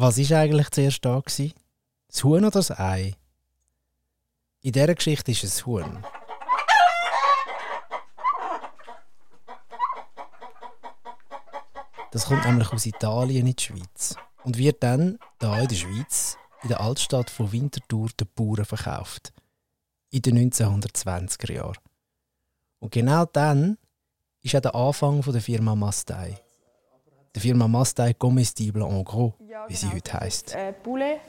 Was war eigentlich zuerst da? Gewesen? Das Huhn oder das Ei? In dieser Geschichte ist es Huhn. Das kommt nämlich aus Italien in die Schweiz und wird dann, da in der Schweiz, in der Altstadt von Winterthur den Bauern verkauft. In den 1920er Jahren. Und genau dann ist auch der Anfang der Firma Mastei. Die Firma Mastei Comestible en Gros, Ja, wie sie genau. heute heisst. Äh, Poulet.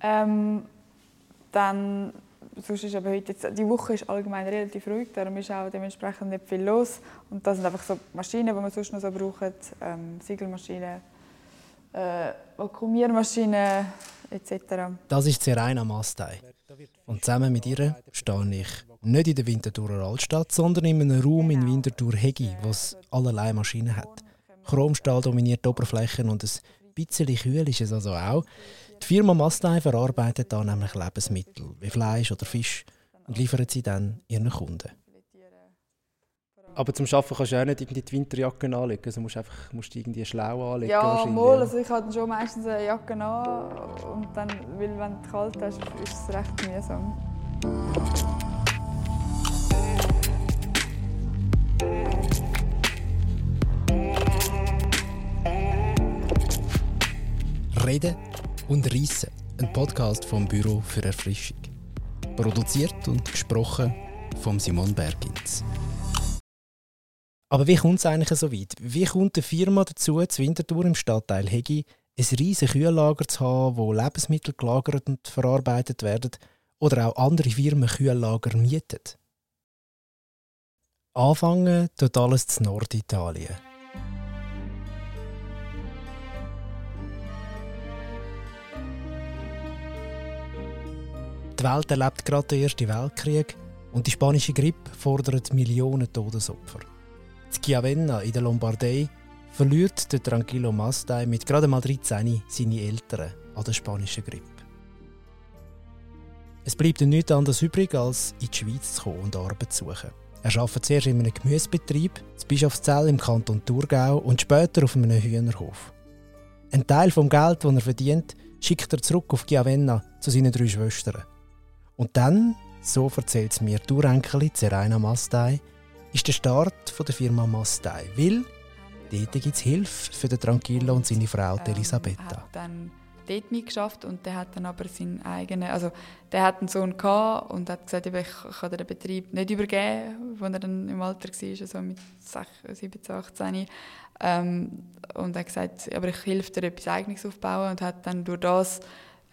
Ähm, dann, sonst ist aber heute, jetzt, die Woche ist allgemein relativ ruhig, darum ist auch dementsprechend nicht viel los. Und das sind einfach so Maschinen, die man sonst noch so braucht. Ähm, Siegelmaschinen, äh, Vakuumiermaschinen etc. Das ist Serena Mastei. Und zusammen mit ihr stehe ich nicht in der Winterthurer Altstadt, sondern in einem Raum in Winterthur-Hegi, wo es allerlei Maschinen hat. Chromstahl dominiert die Oberflächen und ein bisschen kühl ist es also auch. Die Firma Mastei verarbeitet da nämlich Lebensmittel wie Fleisch oder Fisch und liefert sie dann ihren Kunden. Aber zum Arbeiten kannst du auch nicht irgendwie die Winterjacke anlegen. Also musst du einfach musst du irgendwie schlau anlegen. Ja, mal, also ich habe dann schon meistens eine Jacke an und dann, weil wenn es kalt ist, ist es recht mühsam. Reden und Reissen, ein Podcast vom Büro für Erfrischung. Produziert und gesprochen von Simon Bergins. Aber wie kommt es eigentlich so weit? Wie kommt eine Firma dazu, zu Winterthur im Stadtteil Hegi ein riesiges Kühllager zu haben, wo Lebensmittel gelagert und verarbeitet werden oder auch andere Firmen Kühllager mieten? Anfangen tut alles in Norditalien. Die Welt erlebt gerade den Ersten Weltkrieg und die spanische Grippe fordert Millionen Todesopfer. In Chiavenna in der Lombardei verliert der Tranquillo Mastai mit gerade mal 13 seine Eltern an der spanischen Grippe. Es bleibt ihm nichts anderes übrig, als in die Schweiz zu kommen und Arbeit zu suchen. Er arbeitet zuerst in einem Gemüsebetrieb, in Bischofszell im Kanton Thurgau und später auf einem Hühnerhof. Ein Teil vom Geld, das er verdient, schickt er zurück auf Chiavenna zu seinen drei Schwestern. Und dann, so erzählt es mir die Urenkelin Zeraina Mastai, ist der Start von der Firma Mastai. Weil dort gibt es Hilfe für den Tranquillo und seine Frau Ähm, Elisabetta. hat dann dort mitgeschafft und der hat dann aber seinen eigenen, also der hat einen Sohn gehabt und hat gesagt, ich kann den Betrieb nicht übergeben, als er dann im Alter war, so mit 16, 17, 18. Ähm, und er hat gesagt, aber ich helfe dir, etwas Eigenes aufzubauen und hat dann durch das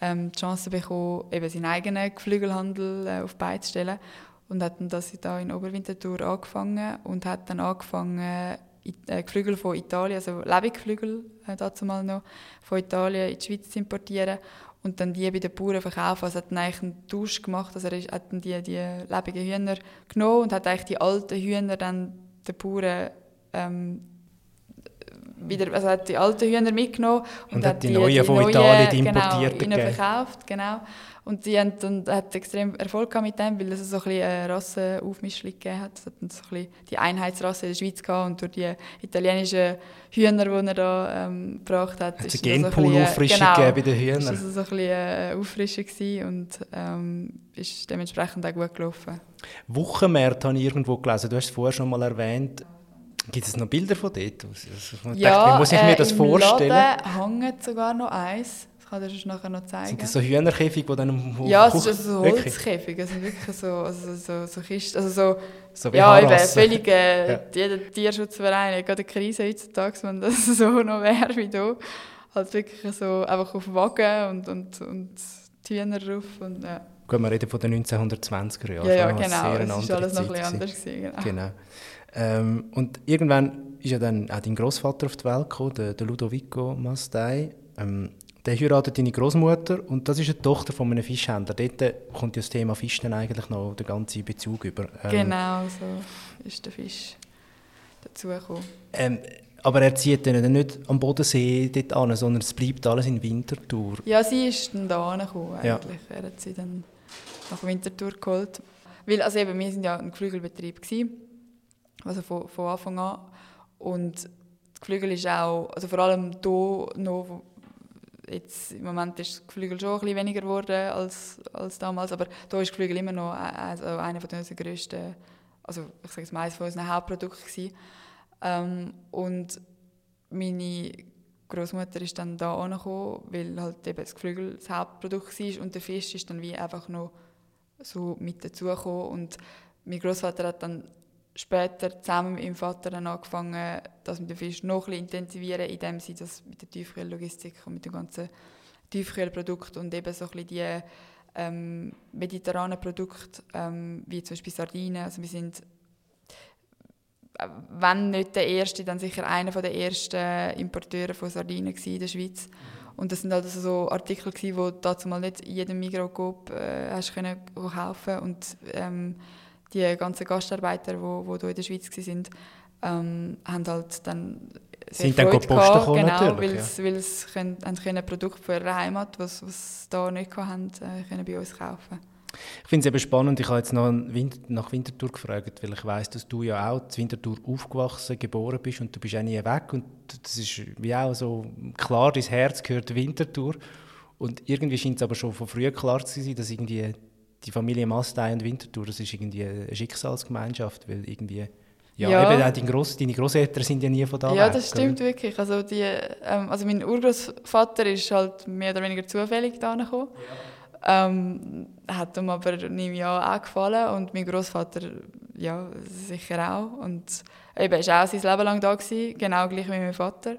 ähm, die Chance bekommen, eben seinen eigenen Geflügelhandel äh, auf die Beine zu stellen. Und hat dann das da in Oberwinterthur angefangen und hat dann angefangen, äh, Geflügel von Italien, also Lebendgeflügel äh, dazu mal noch, von Italien in die Schweiz zu importieren. Und dann die bei den Bauern verkaufen. Also hat dann eigentlich einen Tausch gemacht, also er hat dann die, die lebenden Hühner genommen und hat eigentlich die alten Hühner dann den Bauern ähm, wieder, also hat die alten Hühner mitgenommen und, Und hat die neuen von Italien, die importierten, genau, verkauft, genau. Und die haben dann, hat extrem Erfolg gehabt mit dem, weil es so ein bisschen eine Rassenaufmischung gegeben hat. Es hat dann so ein bisschen die Einheitsrasse in der Schweiz gehabt und durch die italienischen Hühner, die er da ähm, gebracht hat, Hat es ist eine das so Genpool-Auffrischung genau, gegeben bei den ist Hühnern? das so ein bisschen eine Auffrischung und ähm, ist dementsprechend auch gut gelaufen. Wochenmärkte habe ich irgendwo gelesen. Du hast es vorher schon mal erwähnt. Gibt es noch Bilder von dort? Also, ich Ja, dachte, wie muss ich mir äh, das im vorstellen? Laden hängt sogar noch eins. Das kann ich dir nachher noch zeigen. Sind das so Hühnerkäfige, die dann am Hof- Ja, es ist also so? Holzkäfige, es sind wirklich so, also so, so Kisten, also so, So ja, eben, Haarrassen. völlig, äh, Ja. jeder Tierschutzverein hat gerade eine Krise heutzutage, wenn das so noch wäre wie hier. Halt wirklich so einfach auf Wagen und, und, und die Hühner drauf und ja. Gut, wir reden von den 1920er Jahren. Ja, ja, genau, es andere ist alles noch ein bisschen anders gewesen, genau. Genau. Ähm, und irgendwann ist ja dann auch dein Großvater auf die Welt gekommen, der, der Ludovico Mastei. Ähm, der heiratet deine Großmutter und das ist eine Tochter von einem Fischhändler. Dort kommt ja das Thema Fisch dann eigentlich noch den ganzen Bezug über. Ähm, Genau, so ist der Fisch dazugekommen. Ähm, aber er zieht dann nicht am Bodensee dort an, sondern es bleibt alles in Winterthur. Ja, sie ist dann da angekommen Ja. eigentlich. Er hat sie dann nach Winterthur geholt. Weil, also eben, wir sind ja ein Geflügelbetrieb gewesen, also von, von Anfang an. Und das Geflügel ist auch, also vor allem hier noch jetzt im Moment ist das Geflügel schon ein bisschen weniger geworden als, als damals, aber da ist Geflügel immer noch also einer von unseren grössten, also ich sage jetzt mal eines von unseren Hauptprodukten Ähm, und meine Großmutter ist dann da angekommen, weil halt eben das Geflügel das Hauptprodukt war und der Fisch ist dann wie einfach noch so mit dazugekommen. Und mein Großvater hat dann später zusammen mit meinem Vater dann angefangen, das mit dem Fisch noch ein intensivieren, indem sie das mit der Tiefkühllogistik und mit dem ganzen Tiefkühlprodukt und eben so ein die ähm, mediterranen Produkte, ähm, wie zum Beispiel Sardinen, also wir sind äh, wenn nicht der erste, dann sicher einer der ersten Importeure von Sardinen in der Schweiz. Und das sind halt also so Artikel, die du dazu mal nicht in jedem Migros äh, hast kaufen und ähm, die ganzen Gastarbeiter, die wo, wo in der Schweiz waren, ähm, haben halt dann sind dann Freude gehabt, genau, weil sie ja. können, haben können Produkte von ihrer Heimat, was was da nicht hatten, äh, können bei uns kaufen. Ich finde es eben spannend, ich habe jetzt noch nach Winterthur gefragt, weil ich weiß, dass du ja auch in Winterthur aufgewachsen, geboren bist und du bist auch nie weg und das ist wie auch so klar, dein Herz gehört Winterthur und irgendwie scheint es aber schon von früh klar zu sein, dass irgendwie die Familie Mastei und Winterthur, das ist irgendwie eine Schicksalsgemeinschaft, weil irgendwie ja, ja. Eben, deine, Gross, deine Großeltern sind ja nie von da Ja, weg, das stimmt oder? wirklich. Also, die, ähm, also mein Urgroßvater ist halt mehr oder weniger zufällig da gekommen. Ja. Ähm, hat ihm aber einem Jahr auch gefallen und mein Großvater ja, sicher auch. Und eben, war auch sein Leben lang da, gewesen, genau gleich wie mein Vater.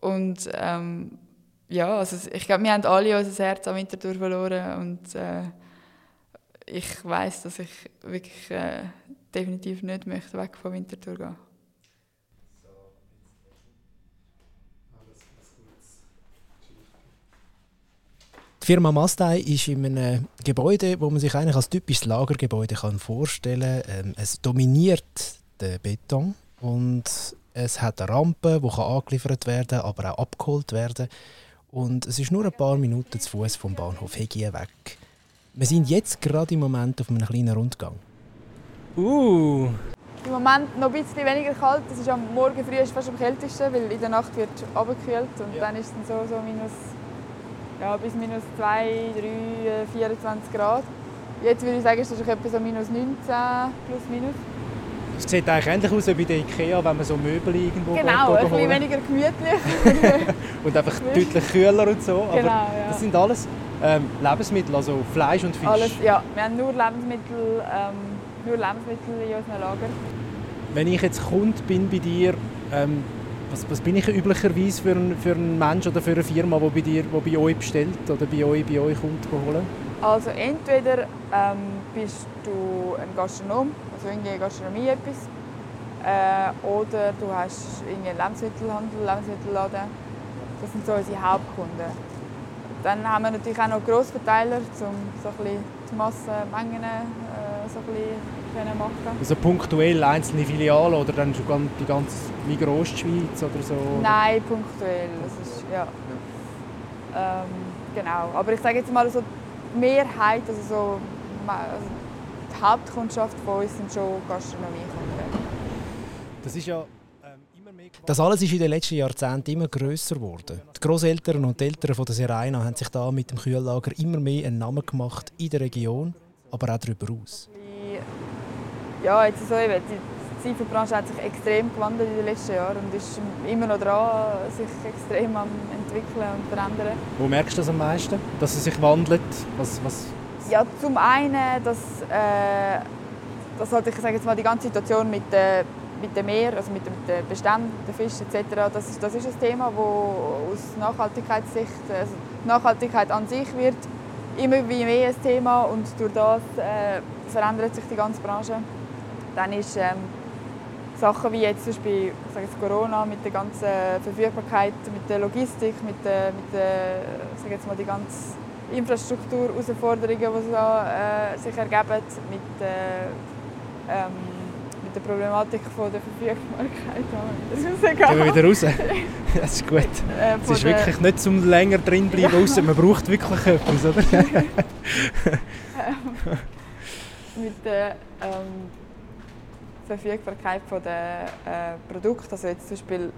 Und ähm, ja, also ich glaube, wir haben alle unser Herz am Winterthur verloren und äh, ich weiß, dass ich wirklich äh, definitiv nicht möchte weg von Winterthur gehen. Die Firma Mastei ist in einem Gebäude, wo man sich eigentlich als typisches Lagergebäude vorstellen kann. Ähm, es dominiert den Beton und es hat eine Rampe, die angeliefert werden aber auch abgeholt werden Und es ist nur ein paar Minuten zu Fuß vom Bahnhof Hegie weg. Wir sind jetzt gerade im Moment auf einem kleinen Rundgang. Uh. Im Moment noch ein bisschen weniger kalt. Es ist am Morgen früh ist fast am kältesten, weil in der Nacht wird abgekühlt und ja. dann ist es so, so minus, ja, bis minus 2, 3, 24 Grad. Jetzt würde ich sagen, ist es etwa so minus 19 plus minus. Es sieht eigentlich ähnlich aus wie bei der Ikea, wenn man so Möbel irgendwo Genau, ein bisschen weniger gemütlich. und einfach deutlich kühler und so. Aber genau, ja. das sind alles ähm, Lebensmittel, also Fleisch und Fisch? Alles, ja. Wir haben nur Lebensmittel, ähm, nur Lebensmittel in unserem Lager. Wenn ich jetzt Kunde bin bei dir, ähm, was, was bin ich üblicherweise für ein, für ein Mensch oder für eine Firma, die bei, dir, die bei euch bestellt oder bei euch, bei euch kommt holen? Also entweder ähm, bist du ein Gastronom, also irgendwie Gastronomie etwas, äh, oder du hast irgendwie einen Lebensmittelhandel, Lebensmittelladen. Das sind so unsere Hauptkunden. Dann haben wir natürlich auch noch Grossverteiler, um so ein die Massenmengen äh, so ein machen Also punktuell einzelne Filialen oder dann schon die ganze Migros-Schweiz oder so? Nein, punktuell. Das ist, ja. ja. Ähm, genau. Aber ich sage jetzt mal so, die Mehrheit, also so, also die Hauptkundschaft von uns sind schon Gastronomiekunden. Das ist ja das alles ist in den letzten Jahrzehnten immer grösser geworden. Die Großeltern und die Eltern von der Serena haben sich da mit dem Kühllager immer mehr einen Namen gemacht in der Region, aber auch darüber aus. Ja, jetzt so eben, die Zieferbranche hat sich extrem gewandelt in den letzten Jahren und ist immer noch dran, sich extrem am entwickeln und verändern. Wo merkst du das am meisten, dass es sich wandelt? Was, was? Ja, zum einen, dass, äh, dass halt, ich sage jetzt mal, die ganze Situation mit der mit dem Meer, also mit, den Beständen, den Fischen etc., das ist, das ist ein Thema, das aus Nachhaltigkeitssicht, also Nachhaltigkeit an sich wird immer wie mehr ein Thema und durch das äh, verändert sich die ganze Branche. Dann ist ähm, Sachen wie jetzt zum Beispiel sage jetzt Corona mit der ganzen Verfügbarkeit, mit der Logistik, mit der, mit der sage jetzt mal die ganze Infrastruktur, Herausforderungen, die äh, sich ergeben, mit äh, ähm, der Problematik von der Verfügbarkeit Gehen wir wieder raus? Das ist gut. Äh, es ist wirklich nicht zum länger drin bleiben, ja. man braucht wirklich etwas, oder? mit der ähm, Verfügbarkeit der äh, Produkte, also jetzt zum Beispiel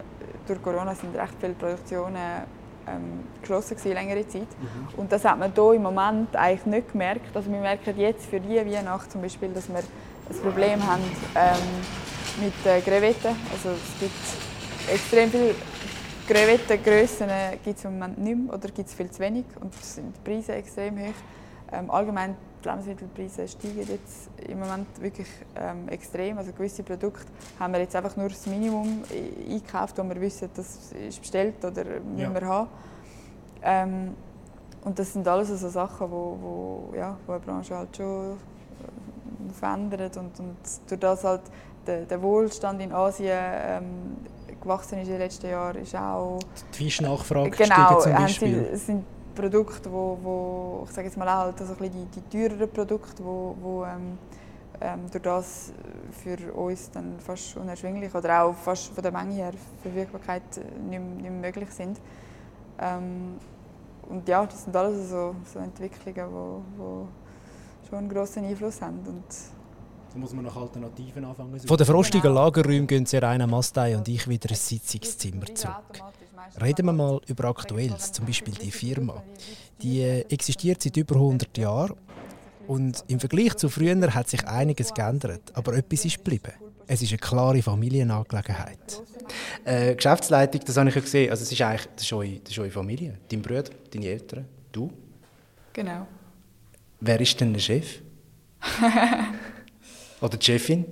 durch Corona sind recht viele Produktionen ähm, geschlossen gewesen, längere Zeit. Mhm. Und das hat man hier im Moment eigentlich nicht gemerkt. Also wir merken jetzt für die Weihnacht zum Beispiel, dass wir ein Problem haben ähm, mit äh, Krevetten. Also es gibt extrem viele Krevettengrössen gibt es im Moment nicht mehr oder gibt es viel zu wenig und sind die Preise extrem hoch. Ähm, allgemein die Lebensmittelpreise steigen jetzt im Moment wirklich ähm, extrem. Also gewisse Produkte haben wir jetzt einfach nur das Minimum eingekauft, wo wir wissen, das ist bestellt oder müssen ja. wir haben. Ähm, und das sind alles so Sachen, wo, wo, ja, wo eine Branche halt schon äh, verändert und, und durch das halt der, der Wohlstand in Asien ähm, gewachsen ist in den letzten Jahren, ist auch... Die Fischnachfrage genau, zum Beispiel. Sie, sind Produkte, wo, wo ich sage jetzt mal auch halt also die, die teureren Produkte, wo, wo ähm, ähm, durch das für uns dann fast unerschwinglich oder auch fast von der Menge her Verfügbarkeit nicht, nicht mehr möglich sind. Ähm, und ja, das sind alles so, so Entwicklungen, die schon einen grossen Einfluss haben. Und so muss man nach Alternativen anfangen. Von den frostigen genau. Lagerräumen gehen Serena Mastei und ich wieder ins Sitzungszimmer zurück. Reden wir mal über Aktuelles, zum Beispiel die Firma. Die äh, existiert seit über 100 Jahren und im Vergleich zu früher hat sich einiges geändert, aber etwas ist geblieben. Es ist eine klare Familienangelegenheit. Äh, Geschäftsleitung, das habe ich ja gesehen. Also es ist eigentlich das ist eure, das ist eure Familie. Dein Bruder, deine Eltern, du. Genau. Wer ist denn der Chef? Oder die Chefin?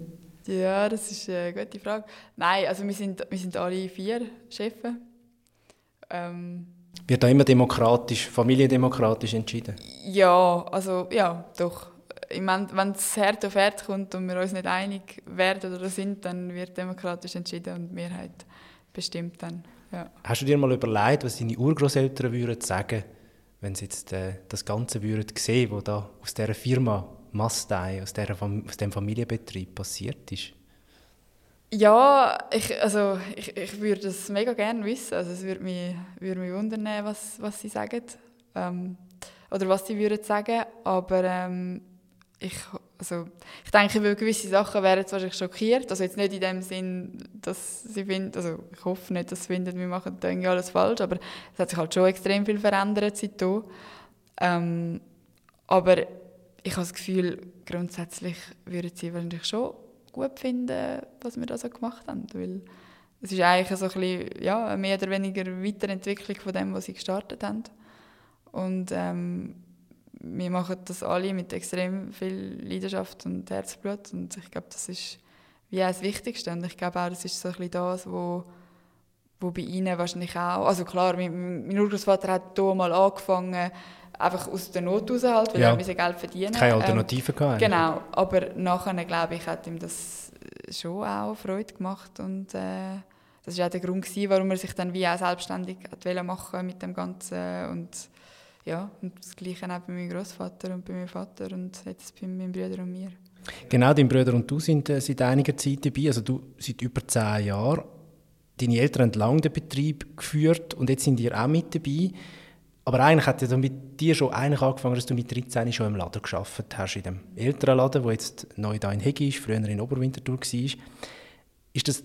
Ja, das ist eine gute Frage. Nein, also wir sind, wir sind alle vier Chefs. Ähm, Wird da immer demokratisch, familiendemokratisch entschieden? Ja, also ja, doch. Ich meine, wenn es Herd auf Herd kommt und wir uns nicht einig werden oder sind, dann wird demokratisch entschieden und die Mehrheit bestimmt dann. Ja. Hast du dir mal überlegt, was deine Urgroßeltern würden sagen, wenn sie jetzt äh, das Ganze würden sehen, was da aus dieser Firma Mastei, aus, der, aus dem Familienbetrieb passiert ist? Ja, ich, also ich, ich würde das mega gerne wissen. Also es würde mich, würde mich wundern, was, was sie sagen. Ähm, oder was sie würden sagen. Aber ähm, ich, also, ich denke, weil gewisse Sachen wären jetzt wahrscheinlich schockiert. Also jetzt nicht in dem Sinn, dass sie finden, also ich hoffe nicht, dass sie finden, wir machen irgendwie alles falsch, aber es hat sich halt schon extrem viel verändert seitdem. Ähm, aber ich habe das Gefühl, grundsätzlich würden sie wahrscheinlich schon gut finden, was wir da so gemacht haben, weil es ist eigentlich so ein bisschen, ja, mehr oder weniger Weiterentwicklung von dem, was sie gestartet haben. Und ähm, wir machen das alle mit extrem viel Leidenschaft und Herzblut und ich glaube, das ist wie auch das Wichtigste und ich glaube auch, das ist so ein bisschen das, wo, wo bei ihnen wahrscheinlich auch, also klar, mein, mein Urgroßvater hat hier mal angefangen, einfach aus der Not raus halt, weil ja. er Geld verdienen Keine Alternative ähm, gehabt. Genau, aber nachher, glaube ich, hat ihm das schon auch Freude gemacht und äh, das war auch der Grund, gewesen, warum er sich dann wie auch selbstständig machen mit dem Ganzen und ja, und das Gleiche auch bei meinem Großvater und bei meinem Vater und jetzt bei meinen Brüdern und mir. Genau, dein Bruder und du sind äh, seit einiger Zeit dabei, also du seit über zehn Jahren. Deine Eltern haben lange den Betrieb geführt und jetzt sind ihr auch mit dabei. Aber eigentlich hat ja mit dir schon eigentlich angefangen, dass du mit 13 schon im Laden geschafft hast, in dem älteren Laden, der jetzt neu da in Hegi ist, früher in Oberwinterthur war. Ist das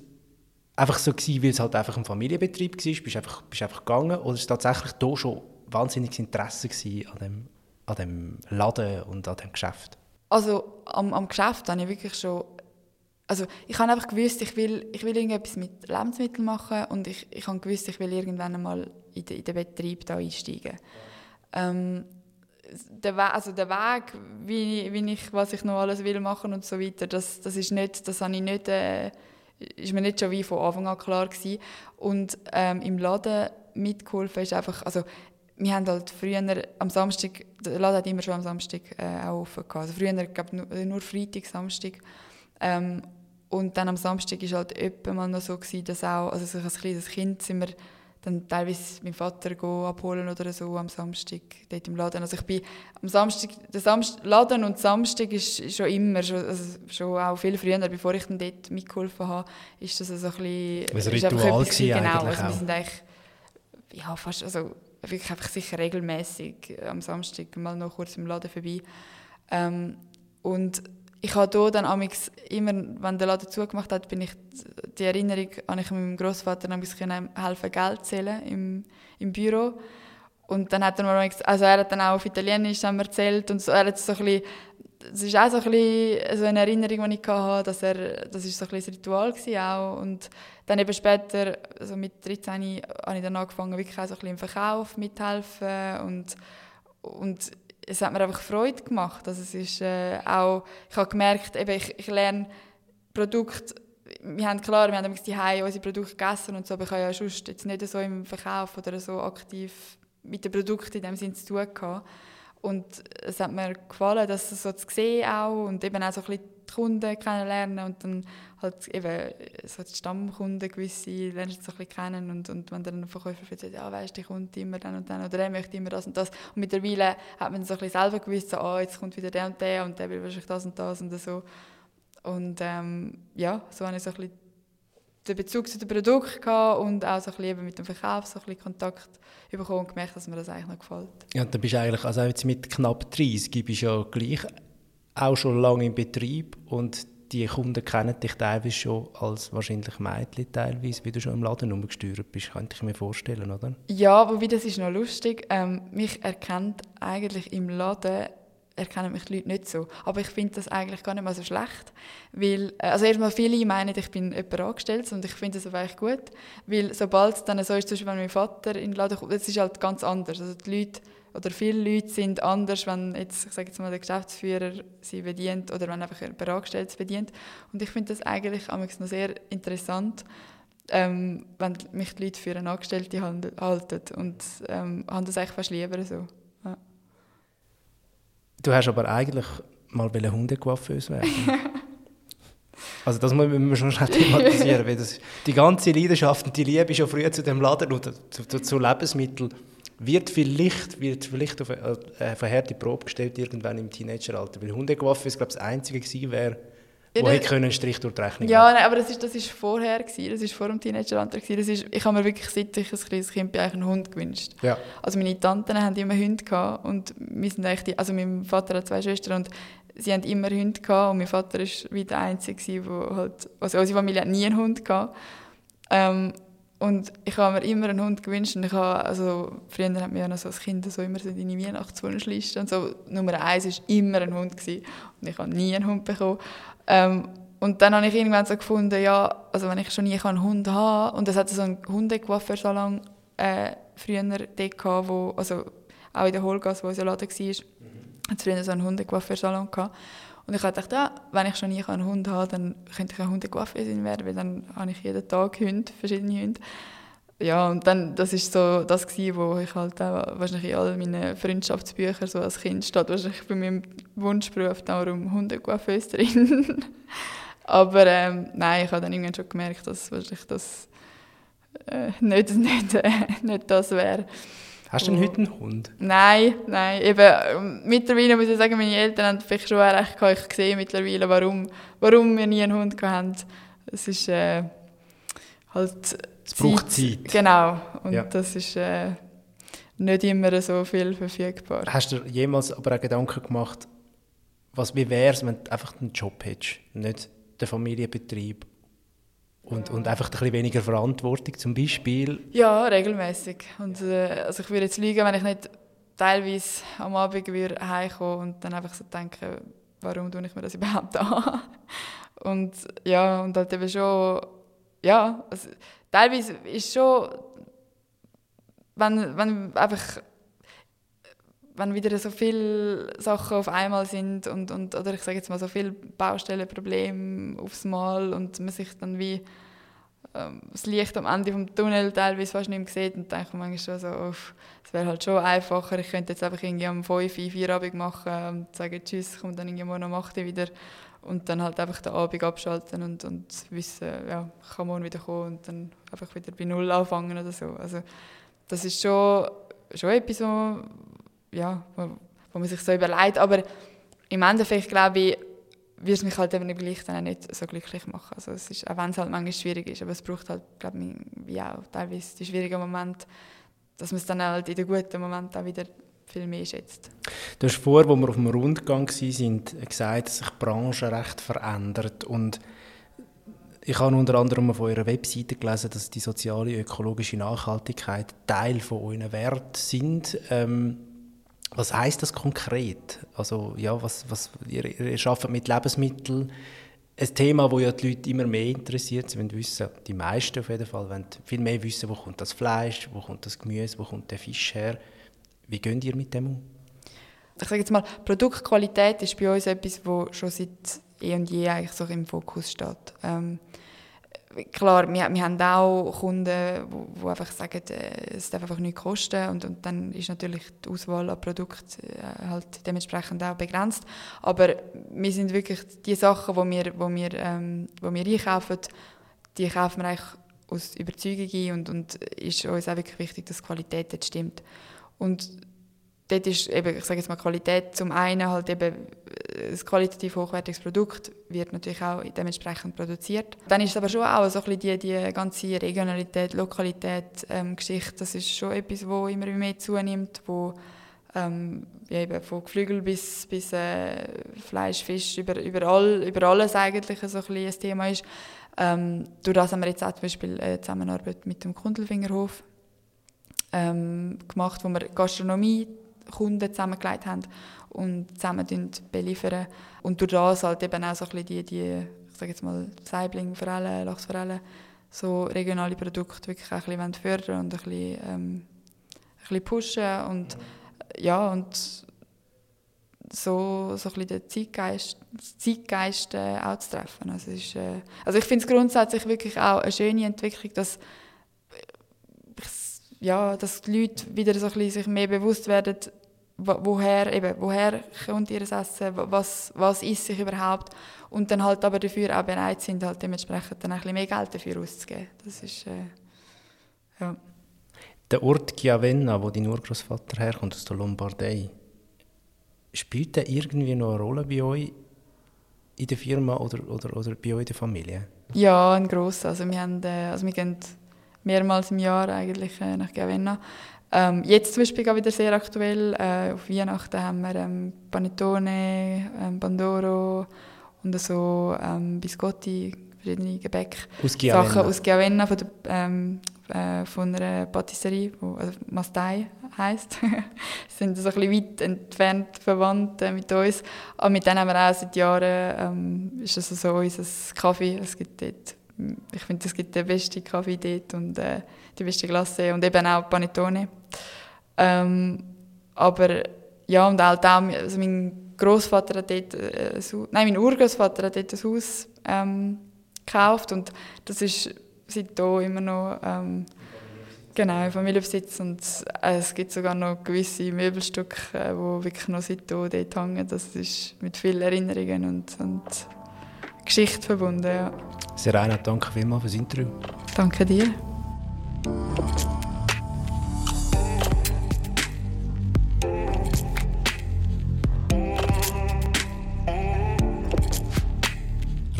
einfach so gewesen, weil es halt einfach ein Familienbetrieb war? Bist du einfach, bist einfach gegangen? Oder ist es tatsächlich da schon wahnsinniges Interesse an dem, an dem Laden und an dem Geschäft? Also am, am Geschäft habe ich wirklich schon also ich habe einfach gewusst, ich will, ich will irgendetwas mit Lebensmitteln machen und ich, ich habe gewusst, ich will irgendwann einmal in, de, in den Betrieb da einsteigen. Ähm, der, We also der Weg, wie, wie ich, was ich noch alles will machen und so weiter, das, das ist nicht, das habe ich nicht, äh, ist mir nicht schon wie von Anfang an klar gewesen. Und ähm, im Laden mitgeholfen ist einfach, also wir haben halt früher am Samstag, der Laden hat immer schon am Samstag äh, auch offen gehabt. Also früher gab nur, nur Freitag, Samstag. Ähm, und dann am Samstag war halt öppe mal noch so, gewesen, dass auch, also so als kleines Kind sind wir dann teilweise meinen Vater abholen oder so am Samstag dort im Laden. Also ich bin am Samstag, der Samstag, Laden und Samstag ist schon immer, schon, also schon auch viel früher, bevor ich dann dort mitgeholfen habe, ist das so ein bisschen... Ein Ritual etwas, Genau, also wir sind eigentlich, ja fast, also wirklich einfach sicher regelmäßig am Samstag mal noch kurz im Laden vorbei. Ähm, und ich habe hier dann immer, wenn der Laden zugemacht hat, bin ich, die Erinnerung, habe ich meinem Großvater helfen, Geld zählen im, im Büro. Und dann hat er mir, also er hat dann auch auf Italienisch erzählt und so, er hat so ein bisschen, das ist auch so ein bisschen so eine Erinnerung, die ich hatte, dass er, das ist so ein bisschen Ritual war auch. Und dann eben später, also mit 13, habe ich dann angefangen, wirklich auch so ein bisschen im Verkauf mithelfen und, und es hat mir einfach Freude gemacht. Also es ist äh, auch, ich habe gemerkt, eben, ich, ich lerne Produkte, wir haben klar, wir haben die unsere Produkte gegessen und so, aber ich habe ja sonst jetzt nicht so im Verkauf oder so aktiv mit den Produkten in dem Sinne zu tun gehabt. Und es hat mir gefallen, das so zu sehen auch und eben auch so ein bisschen die Kunden kennenlernen und dann halt eben so die Stammkunden gewisse lernst du so ein bisschen kennen und, und wenn dann ein Verkäufer erzählt, ja weißt, die kommt immer dann und dann oder er möchte immer das und das. Und mittlerweile hat man so ein bisschen selber gewusst, so, oh, jetzt kommt wieder der und der und der will wahrscheinlich das und das und so. Und ähm, ja, so habe ich so ein bisschen den Bezug zu den Produkten und auch so ein bisschen mit dem Verkauf so ein bisschen Kontakt bekommen und gemerkt, dass mir das eigentlich noch gefällt. Ja, dann bist du eigentlich, also jetzt mit knapp 30 bist du ja gleich auch schon lange im Betrieb und die Kunden kennen dich teilweise schon als wahrscheinlich Mädchen teilweise, wie du schon im Laden rumgesteuert bist, könnte ich mir vorstellen, oder? Ja, wobei das ist noch lustig. Ähm, mich erkennt eigentlich im Laden erkennen mich die Leute nicht so. Aber ich finde das eigentlich gar nicht mal so schlecht. Weil, äh, also erstmal viele meinen, ich bin jemand angestellt und ich finde das aber eigentlich gut. Weil sobald es dann so ist, zum Beispiel wenn mein Vater in den Laden kommt, das ist halt ganz anders. Also die Leute, oder viele Leute sind anders, wenn jetzt, ich sage jetzt mal, der Geschäftsführer sie bedient oder wenn einfach jemand Angestelltes bedient. Und ich finde das eigentlich noch sehr interessant, ähm, wenn mich die Leute für eine Angestellte halten und ähm, haben das eigentlich fast lieber so. Du hast aber eigentlich mal Hundecoiffeuse werden. also das müssen wir schon schnell thematisieren, weil das, die ganze Leidenschaft und die Liebe schon früher zu dem Laden oder zu, zu, zu Lebensmitteln wird vielleicht, wird vielleicht auf eine, äh, verhärte Probe gestellt irgendwann im Teenageralter, weil Hundecoiffeuse, glaube ich, das Einzige gewesen wäre, wo ja, einen Strich durch die Rechnung Ja, nein, aber das ist, das ist vorher, gewesen, das ist vor dem Teenageralter. Das ist, ich habe mir wirklich, seit ich ein kleines Kind bin, einen Hund gewünscht. Ja. Also meine Tanten haben immer Hunde gehabt und wir sind die, also mein Vater hat zwei Schwestern und sie haben immer Hunde gehabt und mein Vater war wie der Einzige, der halt, also unsere Familie hat nie einen Hund gehabt. Ähm, und ich habe mir immer einen Hund gewünscht. Und ich habe, also, früher hat mir ja noch so als Kind so immer so deine Weihnachtswunschliste und so. Nummer eins war immer ein Hund. Gewesen. Und ich habe nie einen Hund bekommen. Ähm, und dann habe ich irgendwann so gefunden, ja, also wenn ich schon nie einen Hund habe, und es hat so einen Hundecoiffeursalon äh, früher dort gehabt, wo, also auch in der Holgas, wo unser Laden war, mhm. hat es früher so einen Hundecoiffeursalon gehabt. Und ich habe gedacht, ja, wenn ich schon nie einen Hund habe, dann könnte ich ein Hundecoiffeurin werden, weil dann habe ich jeden Tag Hunde, verschiedene Hunde. Ja, und dann, das ist so das gewesen, wo ich halt auch wahrscheinlich in all meinen Freundschaftsbüchern so als Kind steht, wahrscheinlich bei meinem Wunschberuf darum Hundecoiffeurin. Aber ähm, nein, ich habe dann irgendwann schon gemerkt, dass wahrscheinlich das äh, nicht, nicht, äh, nicht das wäre. Hast du denn heute einen Hund? Nein, nein. Eben, ähm, mittlerweile muss ich sagen, meine Eltern haben vielleicht schon recht gehabt. Ich sehe mittlerweile, warum, warum wir nie einen Hund hatten. Es ist äh, halt... Es braucht Zeit. Genau. Und ja. das ist äh, nicht immer so viel verfügbar. Hast du jemals aber auch Gedanken gemacht, was, wie wäre es, wenn du einfach einen Job hättest, nicht den Familienbetrieb und, und einfach ein bisschen weniger Verantwortung zum Beispiel? Ja, regelmäßig. Und, äh, also ich würde jetzt lügen, wenn ich nicht teilweise am Abend würde heimkommen und dann einfach so denken, warum tue ich mir das überhaupt an? und ja, und halt eben schon, ja, also, teilweise ist schon, wenn, wenn einfach wenn wieder so viele Sachen auf einmal sind und, und oder ich sage jetzt mal so viele Baustellenprobleme aufs Mal und man sich dann wie ähm, das Licht am Ende vom Tunnel teilweise fast nicht mehr sieht und denke manchmal schon so, es wäre halt schon einfacher, ich könnte jetzt einfach irgendwie am 5, 4 Abend machen und sagen Tschüss, komme dann irgendwie morgen um 8 wieder und dann halt einfach den Abend abschalten und, und wissen, ja, ich kann morgen wieder kommen und dann einfach wieder bei Null anfangen oder so. Also das ist schon, schon etwas, ja, wo, wo man sich so überlegt. Aber im Endeffekt glaube ich, wird es mich halt eben gleich dann auch nicht so glücklich machen. Also es ist, auch wenn es halt manchmal schwierig ist, aber es braucht halt, glaube ich, auch teilweise die schwierigen Momente, dass man es dann halt in den guten Momenten auch wieder viel mehr schätzt. Du hast vor, wo wir auf dem Rundgang waren, gesagt, dass sich die Branche recht verändert und ich habe unter anderem auf eurer Webseite gelesen, dass die soziale ökologische Nachhaltigkeit Teil von euren Wert sind. Ähm, was heißt das konkret? Also ja, was, was ihr, ihr arbeitet mit Lebensmitteln. Ein Thema, das ja die Leute immer mehr interessiert. Sie wollen wissen, die meisten auf jeden Fall, wollen viel mehr wissen, wo kommt das Fleisch, wo kommt das Gemüse, wo kommt der Fisch her. Wie geht ihr mit dem um? Ich sage jetzt mal, Produktqualität ist bei uns etwas, das schon seit eh und je eigentlich so im Fokus steht. Ähm, klar, wir, wir haben auch Kunden, die einfach sagen, äh, es darf einfach nichts kosten und, und dann ist natürlich die Auswahl an Produkten äh, halt dementsprechend auch begrenzt. Aber wir sind wirklich die Sachen, die wir, wo wir, ähm, wo wir einkaufen, die kaufen wir eigentlich aus Überzeugung ein und, und ist uns auch wirklich wichtig, dass die Qualität dort stimmt. Und dort ist eben, ich sage jetzt mal Qualität zum einen halt eben äh, ein qualitativ hochwertiges Produkt wird natürlich auch dementsprechend produziert. Dann ist es aber schon auch so ein bisschen die, die ganze Regionalität, Lokalität, ähm, Geschichte, das ist schon etwas, wo immer mehr zunimmt, wo ähm, eben von Geflügel bis, bis äh, Fleisch, Fisch, über, überall, über alles eigentlich so ein, ein Thema ist. Ähm, durch das haben wir jetzt auch zum Beispiel eine Zusammenarbeit mit dem Kundelfingerhof ähm, gemacht, wo wir Gastronomie Kunden zusammengelegt haben und zusammen beliefern. Und durch das halt eben auch so ein bisschen die, die ich sage jetzt mal, Saibling, Forellen, Lachsforellen, so regionale Produkte wirklich auch ein bisschen fördern und ein bisschen, ähm, ein bisschen pushen und ja, und so, so ein bisschen den Zeitgeist, Zeitgeist äh, auch zu treffen. Also, ist, äh, also ich finde es grundsätzlich wirklich auch eine schöne Entwicklung, dass ja, dass die Leute wieder so ein bisschen sich mehr bewusst werden, woher, eben, woher kommt ihr Essen, was, was isst sich überhaupt und dann halt aber dafür auch bereit sind, halt dementsprechend dann ein bisschen mehr Geld dafür auszugeben. Das ist, äh, ja. Der Ort Chiavenna, wo dein Urgroßvater herkommt, aus der Lombardei, spielt der irgendwie noch eine Rolle bei euch in der Firma oder, oder, oder bei euch in der Familie? Ja, ein grosser. Also wir, haben, äh, also wir gehen mehrmals im Jahr eigentlich äh, nach Gavenna. Ähm, jetzt zum Beispiel wieder sehr aktuell. Äh, auf Weihnachten haben wir ähm, Panettone, ähm, Pandoro und so ähm, Biscotti, verschiedene Gebäck. Aus Giavenna. Sachen aus Giavenna von, der, ähm, äh, von einer Patisserie, die also Mastai heisst. Sind so ein bisschen weit entfernt verwandt äh, mit uns. Aber mit denen haben wir auch seit Jahren, ähm, ist das so unser Kaffee. Es gibt dort ich finde, es gibt den besten Kaffee dort und äh, die beste Glasse und eben auch Panettone. Ähm, aber ja, und halt auch, also mein Großvater hat dort, äh, nein, mein Urgroßvater hat dort ein Haus ähm, gekauft und das ist seitdem immer noch ähm, genau Familienbesitz und äh, es gibt sogar noch gewisse Möbelstücke, äh, wirklich noch seitdem dort hängen. Das ist mit vielen Erinnerungen und, und Geschichte verbunden. Ja. Serena, danke vielmals für das Interview. Danke dir.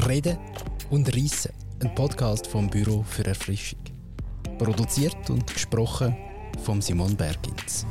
Reden und Reissen, ein Podcast vom Büro für Erfrischung. Produziert und gesprochen von Simon Bergins.